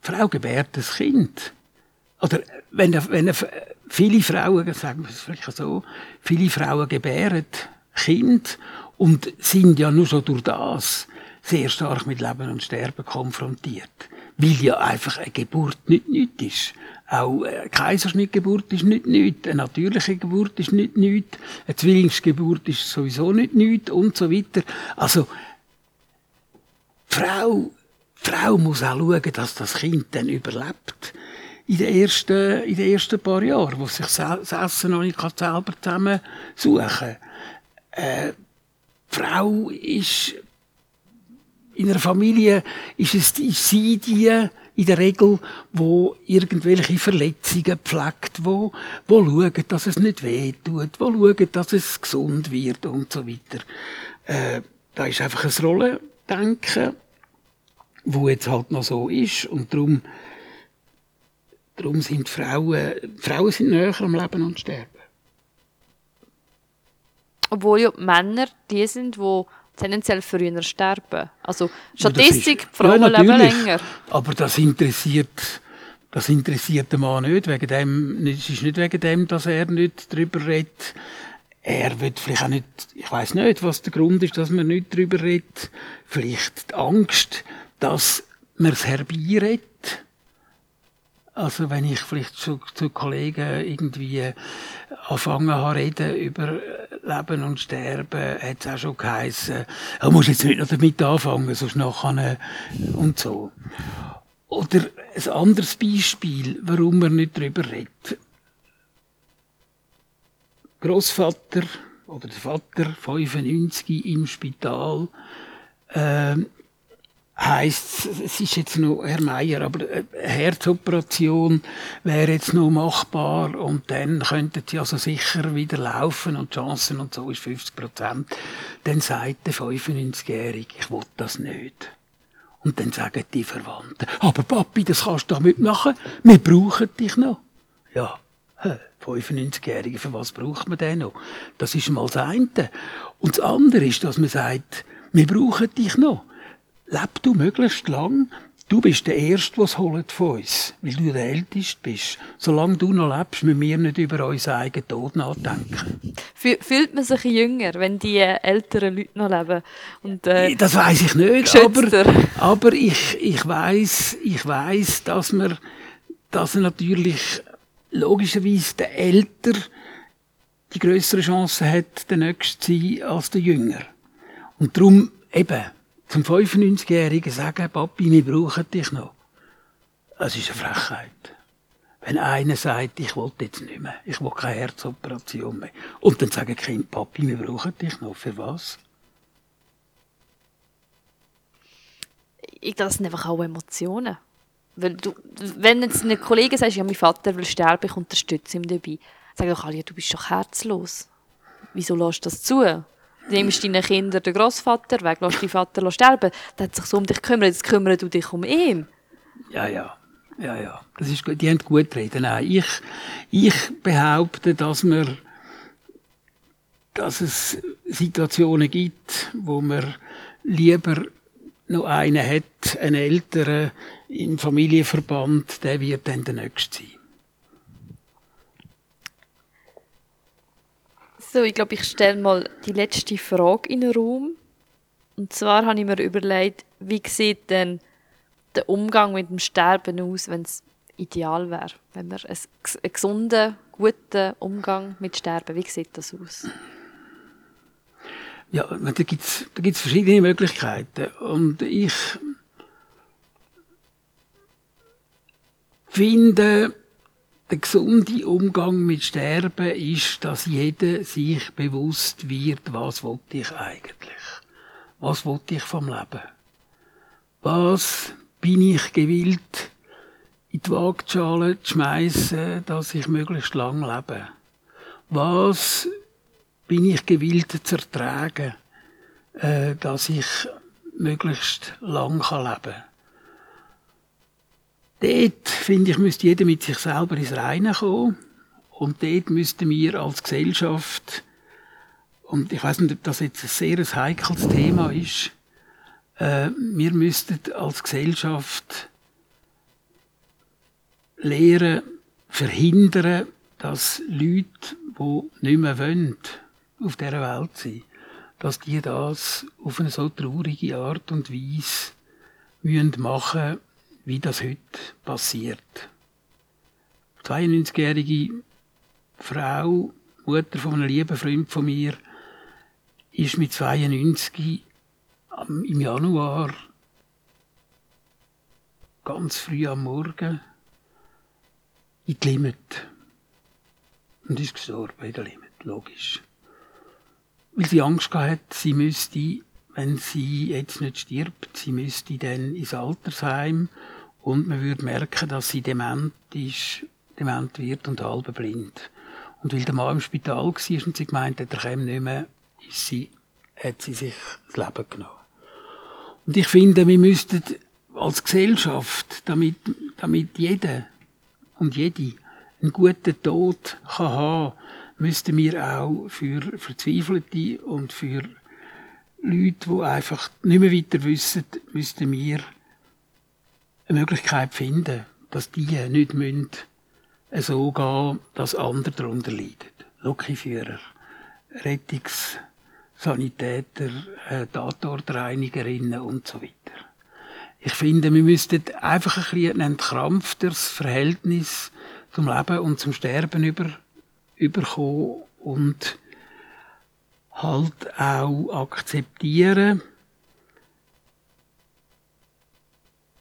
S3: Frau gebärt das Kind. Oder wenn, wenn viele Frauen, sagen wir es vielleicht so, viele Frauen gebären Kind und sind ja nur schon durch das sehr stark mit Leben und Sterben konfrontiert. Weil ja einfach eine Geburt nicht nichts ist. Auch eine Kaiserschnittgeburt ist nicht nichts. Eine natürliche Geburt ist nicht nichts. Eine Zwillingsgeburt ist sowieso nicht nichts und so weiter. Also, die Frau, die Frau muss auch schauen, dass das Kind dann überlebt. In den ersten, in den ersten paar Jahren, wo sich das Essen noch nicht selber zusammen suchen kann. Äh, die Frau ist, in einer Familie ist es ist sie die, in der Regel, wo irgendwelche Verletzungen pflegt, wo, wo schauen, dass es nicht weh tut, wo schauen, dass es gesund wird und so weiter. Äh, da ist einfach ein Rollendenken, wo jetzt halt noch so ist und darum, darum sind Frauen, Frauen sind näher am Leben und Sterben.
S2: Obwohl ja die Männer die sind, die tendenziell früher sterben. Also Statistik,
S3: ist-
S2: Frauen
S3: ja,
S2: leben länger.
S3: Aber das interessiert, das interessiert den Mann nicht. Wegen dem, es ist nicht wegen dem, dass er nicht darüber redet. Er wird vielleicht auch nicht, ich weiß nicht, was der Grund ist, dass man nicht darüber redet. Vielleicht die Angst, dass man es herbeiredet. Also wenn ich vielleicht zu, zu Kollegen irgendwie anfangen habe reden über Leben und Sterben, hat es auch schon geheissen, du musst jetzt nicht noch damit anfangen, sonst nachher und so. Oder ein anderes Beispiel, warum man nicht darüber redet. Großvater oder der Vater, 95 im Spital, ähm, heisst, es ist jetzt noch, Herr Meier, aber eine Herzoperation wäre jetzt noch machbar und dann könnten sie also sicher wieder laufen und Chancen und so ist 50 Prozent. Dann sagt der 95-Jährige, ich will das nicht. Und dann sagen die Verwandten, aber Papi, das kannst du damit machen, wir brauchen dich noch. Ja, hä, 95-Jährige, für was braucht man den noch? Das ist mal das eine. Und das andere ist, dass man sagt, wir brauchen dich noch. Leb du möglichst lang. Du bist der Erste, der es holt von uns, weil du der Älteste bist. Solange du noch lebst, müssen wir nicht über unseren eigenen Tod nachdenken.
S2: Fü- Fühlt man sich jünger, wenn die äh, älteren Leute noch leben? Und, äh,
S3: Das weiß ich nicht, aber, aber ich, ich weiß, ich weiß, dass man, dass natürlich logischerweise der Älter die größere Chance hat, der Nächste zu sein als der Jünger. Und darum eben zum 95-Jährigen sagen, Papi, wir brauchen dich noch. Das ist eine Frechheit. Wenn einer sagt, ich will jetzt nicht mehr, ich will keine Herzoperation mehr. Und dann sagen die Kinder, Papi, wir brauchen dich noch. Für was?
S2: ich glaube, das sind einfach auch Emotionen. Weil du, wenn jetzt ein Kollege sagt, ja, mein Vater will sterben, ich unterstütze ihn dabei, sag doch alle, ja, du bist doch herzlos. Wieso lässt du das zu? Nimmst deinen Kindern den Großvater weg, lässt deinen Vater sterben, der hat sich so um dich gekümmert, jetzt kümmert du dich um ihn.
S3: Ja, ja. Ja, ja. Das ist gut. Die haben gut reden. Nein, ich, ich behaupte, dass man, dass es Situationen gibt, wo man lieber noch einen hat, einen älteren im Familienverband, der wird dann der Nächste sein.
S2: So, ich glaube, ich stelle mal die letzte Frage in den Raum. Und zwar habe ich mir überlegt, wie sieht denn der Umgang mit dem Sterben aus, wenn es ideal wäre? Wenn wir einen, gesunden, guten Umgang mit Sterben, wie sieht das aus?
S3: Ja, da gibt's da gibt's verschiedene Möglichkeiten. Und ich finde, der gesunde Umgang mit Sterben ist, dass jeder sich bewusst wird, was will ich eigentlich? Was will ich vom Leben? Was bin ich gewillt, in die Waagschale zu schmeissen, dass ich möglichst lang lebe? Was bin ich gewillt zu ertragen, äh, dass ich möglichst lang leben kann. Dort, finde ich, müsste jeder mit sich selber ins Reine kommen. Und dort müssten wir als Gesellschaft, und ich weiß nicht, ob das jetzt ein sehr heikles Thema ist, äh, wir müssten als Gesellschaft lehren, verhindern, dass Leute, die nicht mehr wollen, auf dieser Welt sein, dass die das auf eine so traurige Art und Weise müssen machen, wie das heute passiert. 92-jährige Frau, Mutter von einem lieben Freund von mir, ist mit 92 am- im Januar ganz früh am Morgen in die Limit. Und ist gestorben in der Limit, logisch. Weil sie Angst gehabt hat, sie müsste, wenn sie jetzt nicht stirbt, sie müsste dann ins Altersheim und man würde merken, dass sie dement ist, dement wird und halb blind. Und weil der Mann im Spital war und sie gemeint hat, er käme nicht mehr, ist sie, hat sie sich das Leben genommen. Und ich finde, wir müssten als Gesellschaft, damit, damit jeder und jede einen guten Tod kann haben, müssten wir auch für Verzweifelte und für Leute, die einfach nicht mehr weiter wissen, müssten wir eine Möglichkeit finden, dass die nicht müssen so gehen, dass andere darunter leiden. Lokführer, Rettungssanitäter, äh, Tatortreinigerinnen und so weiter. Ich finde, wir müssten einfach ein bisschen ein entkrampfteres Verhältnis zum Leben und zum Sterben über, überkommen und halt auch akzeptieren,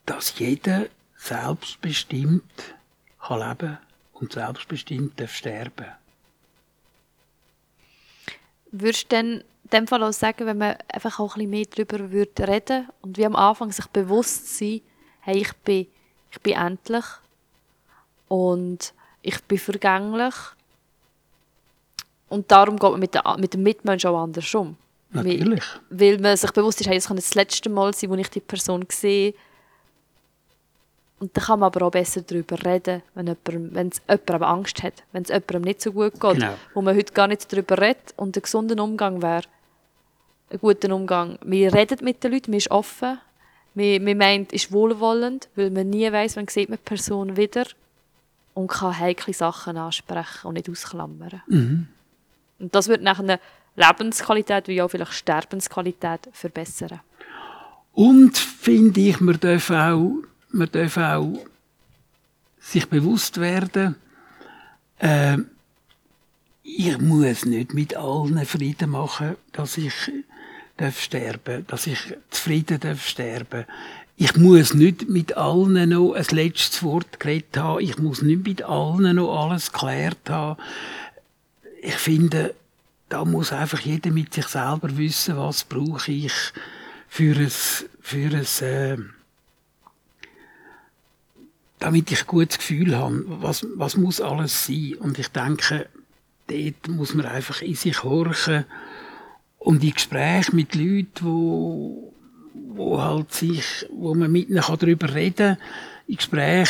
S3: dass jeder selbstbestimmt kann leben und selbstbestimmt darf sterben.
S2: Würdest du denn in dem Fall auch sagen, wenn man einfach auch ein bisschen mehr darüber würde reden und wie am Anfang sich bewusst sein, hey, ich bin, ich bin endlich und ich bin vergänglich und darum geht man mit, der, mit dem Mitmenschen auch anders um.
S3: Natürlich.
S2: Weil, weil man sich bewusst ist, hey, es kann das letzte Mal sein, wo ich die Person sehe und dann kann man aber auch besser darüber reden, wenn es jemand aber Angst hat, wenn es jemandem nicht so gut geht,
S3: Genau.
S2: wo man heute gar nicht darüber redet und ein gesunder Umgang wäre, ein guter Umgang. Wir reden mit den Leuten, man ist offen, man, man meint, ist wohlwollend, weil man nie weiß, wann sieht man die Person wieder und kann heikle Sachen ansprechen und nicht ausklammern. Und das wird nachher eine Lebensqualität, wie auch vielleicht Sterbensqualität verbessern.
S3: Und finde ich, man darf auch, man darf auch sich bewusst werden, äh, ich muss nicht mit allen Frieden machen, dass ich darf sterben, dass ich zufrieden darf sterben. Ich muss nicht mit allen noch ein letztes Wort geredet haben. Ich muss nicht mit allen noch alles geklärt haben. Ich finde, da muss einfach jeder mit sich selber wissen, was brauche ich für ein, für ein äh, damit ich ein gutes Gefühl habe, was, was muss alles sein. Und ich denke, dort muss man einfach in sich horchen und in Gespräch mit Leuten, wo, wo halt sich, wo man mit ihnen darüber reden kann, in Gespräch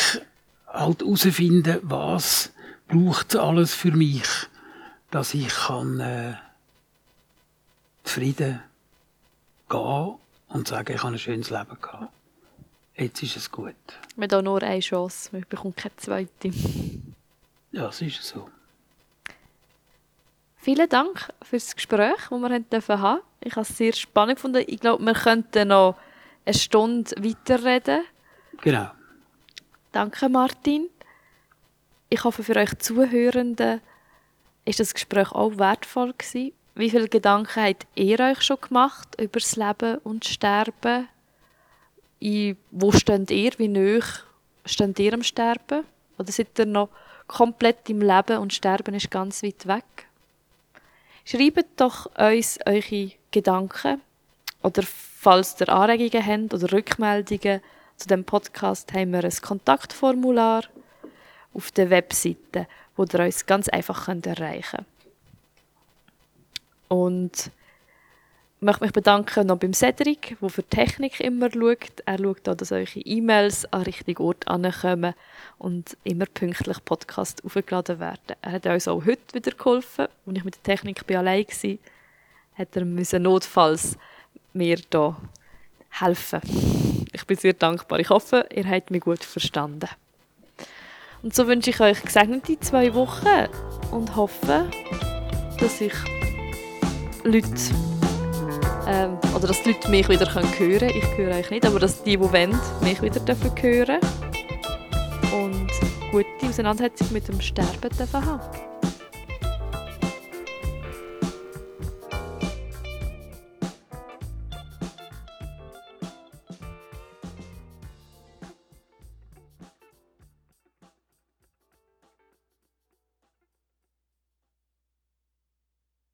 S3: halt herausfinden, was braucht alles für mich, dass ich kann äh, zufrieden gehen und sagen, ich habe ein schönes Leben gehabt. Jetzt ist es gut.
S2: Man hat nur eine Chance, man bekommt keine zweite.
S3: Ja, es ist so.
S2: Vielen Dank für das Gespräch, das wir haben dürfen haben. Ich habe es sehr spannend gefunden. Ich glaube, wir könnten noch eine Stunde weiterreden.
S3: Genau.
S2: Danke, Martin. Ich hoffe, für euch Zuhörenden ist das Gespräch auch wertvoll gewesen. Wie viele Gedanken habt ihr euch schon gemacht über das Leben und Sterben? In, wo steht ihr? Wie nah steht ihr am Sterben? Oder seid ihr noch komplett im Leben und Sterben ist ganz weit weg? Schreibt doch uns eure Gedanken oder falls ihr Anregungen habt oder Rückmeldungen zu dem Podcast, haben wir ein Kontaktformular auf der Webseite, wo ihr uns ganz einfach erreichen könnt. Und möchte mich bedanken noch beim Cedric, der für die Technik immer schaut. Er schaut auch, dass eure E-Mails an richtigen Ort ankommen und immer pünktlich Podcast aufgeladen werden. Er hat uns auch heute wieder geholfen. Als ich mit der Technik allein war, hat er müssen notfalls mir da helfen. Ich bin sehr dankbar. Ich hoffe, ihr habt mich gut verstanden. Und so wünsche ich euch gesegnete zwei Wochen und hoffe, dass ich Leute ähm, oder dass die Leute mich wieder hören können. Ich höre euch nicht, aber dass die, die wollen, mich wieder dürfen hören und gute Auseinandersetzung mit dem Sterben dürfen haben.